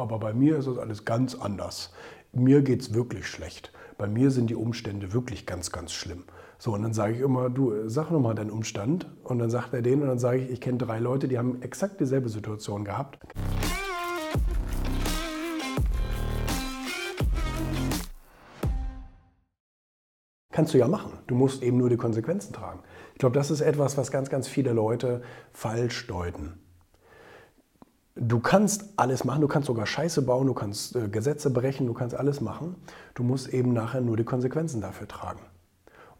aber bei mir ist das alles ganz anders. Mir geht es wirklich schlecht. Bei mir sind die Umstände wirklich ganz, ganz schlimm. So, und dann sage ich immer, du, sag nochmal deinen Umstand. Und dann sagt er den und dann sage ich, ich kenne drei Leute, die haben exakt dieselbe Situation gehabt. Kannst du ja machen. Du musst eben nur die Konsequenzen tragen. Ich glaube, das ist etwas, was ganz, ganz viele Leute falsch deuten. Du kannst alles machen, du kannst sogar Scheiße bauen, du kannst äh, Gesetze brechen, du kannst alles machen. Du musst eben nachher nur die Konsequenzen dafür tragen.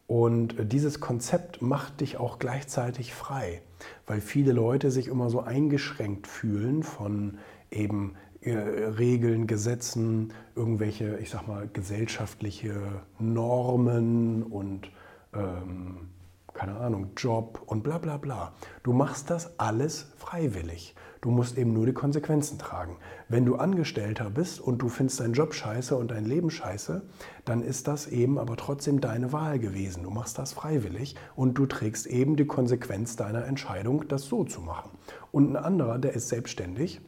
Und äh, dieses Konzept macht dich auch gleichzeitig frei, weil viele Leute sich immer so eingeschränkt fühlen von eben äh, Regeln, Gesetzen, irgendwelche, ich sag mal, gesellschaftliche Normen und ähm, keine Ahnung, Job und bla bla bla. Du machst das alles freiwillig. Du musst eben nur die Konsequenzen tragen. Wenn du Angestellter bist und du findest deinen Job scheiße und dein Leben scheiße, dann ist das eben aber trotzdem deine Wahl gewesen. Du machst das freiwillig und du trägst eben die Konsequenz deiner Entscheidung, das so zu machen. Und ein anderer, der ist selbstständig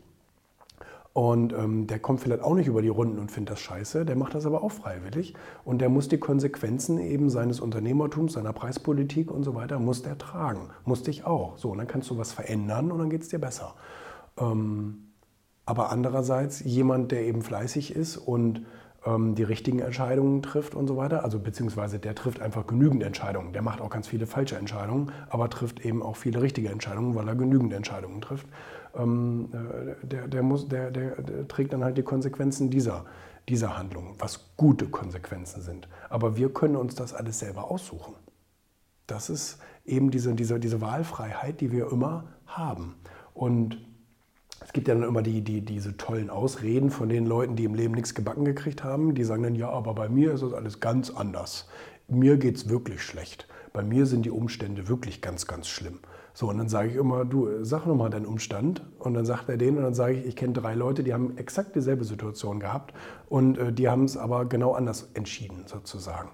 und ähm, der kommt vielleicht auch nicht über die Runden und findet das scheiße, der macht das aber auch freiwillig und der muss die Konsequenzen eben seines Unternehmertums, seiner Preispolitik und so weiter, muss der tragen. Muss dich auch. So, und dann kannst du was verändern und dann geht es dir besser. Ähm, aber andererseits jemand, der eben fleißig ist und ähm, die richtigen Entscheidungen trifft und so weiter, also beziehungsweise der trifft einfach genügend Entscheidungen. Der macht auch ganz viele falsche Entscheidungen, aber trifft eben auch viele richtige Entscheidungen, weil er genügend Entscheidungen trifft ähm, äh, der, der, muss, der, der, der, trägt dann halt die Konsequenzen dieser, dieser Handlung, was gute Konsequenzen sind. Aber wir können uns das alles selber aussuchen. Das ist eben diese, diese, diese Wahlfreiheit, die wir immer haben. Und es gibt ja dann immer die, die, diese tollen Ausreden von den Leuten, die im Leben nichts gebacken gekriegt haben. Die sagen dann, ja, aber bei mir ist das alles ganz anders. Mir geht es wirklich schlecht. Bei mir sind die Umstände wirklich ganz, ganz schlimm. So, und dann sage ich immer, du, sag nochmal deinen Umstand. Und dann sagt er den und dann sage ich, ich kenne drei Leute, die haben exakt dieselbe Situation gehabt und äh, die haben es aber genau anders entschieden, sozusagen.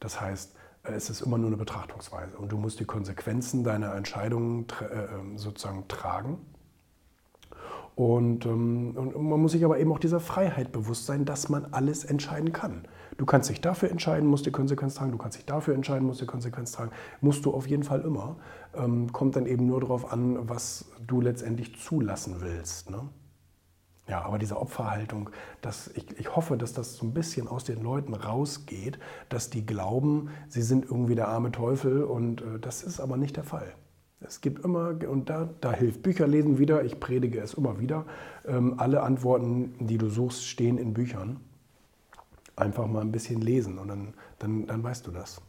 Das heißt, äh, es ist immer nur eine Betrachtungsweise und du musst die Konsequenzen deiner Entscheidungen äh, ähm, sozusagen tragen. Und, ähm, und man muss sich aber eben auch dieser Freiheit bewusst sein, dass man alles entscheiden kann. Du kannst dich dafür entscheiden, musst die Konsequenz tragen. Du kannst dich dafür entscheiden, musst die Konsequenz tragen. Musst du auf jeden Fall immer. Ähm, kommt dann eben nur darauf an, was du letztendlich zulassen willst. Ne? Ja, aber diese Opferhaltung, das, ich, ich hoffe, dass das so ein bisschen aus den Leuten rausgeht, dass die glauben, sie sind irgendwie der arme Teufel und äh, das ist aber nicht der Fall. Es gibt immer, und da, da hilft Bücherlesen wieder, ich predige es immer wieder, ähm, alle Antworten, die du suchst, stehen in Büchern einfach mal ein bisschen lesen und dann, dann, dann weißt du das.